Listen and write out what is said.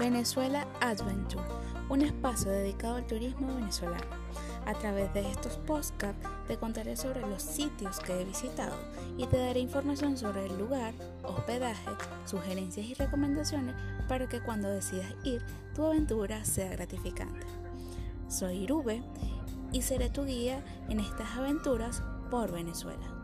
Venezuela Adventure, un espacio dedicado al turismo venezolano. A través de estos podcasts te contaré sobre los sitios que he visitado y te daré información sobre el lugar, hospedaje, sugerencias y recomendaciones para que cuando decidas ir tu aventura sea gratificante. Soy Irube y seré tu guía en estas aventuras por Venezuela.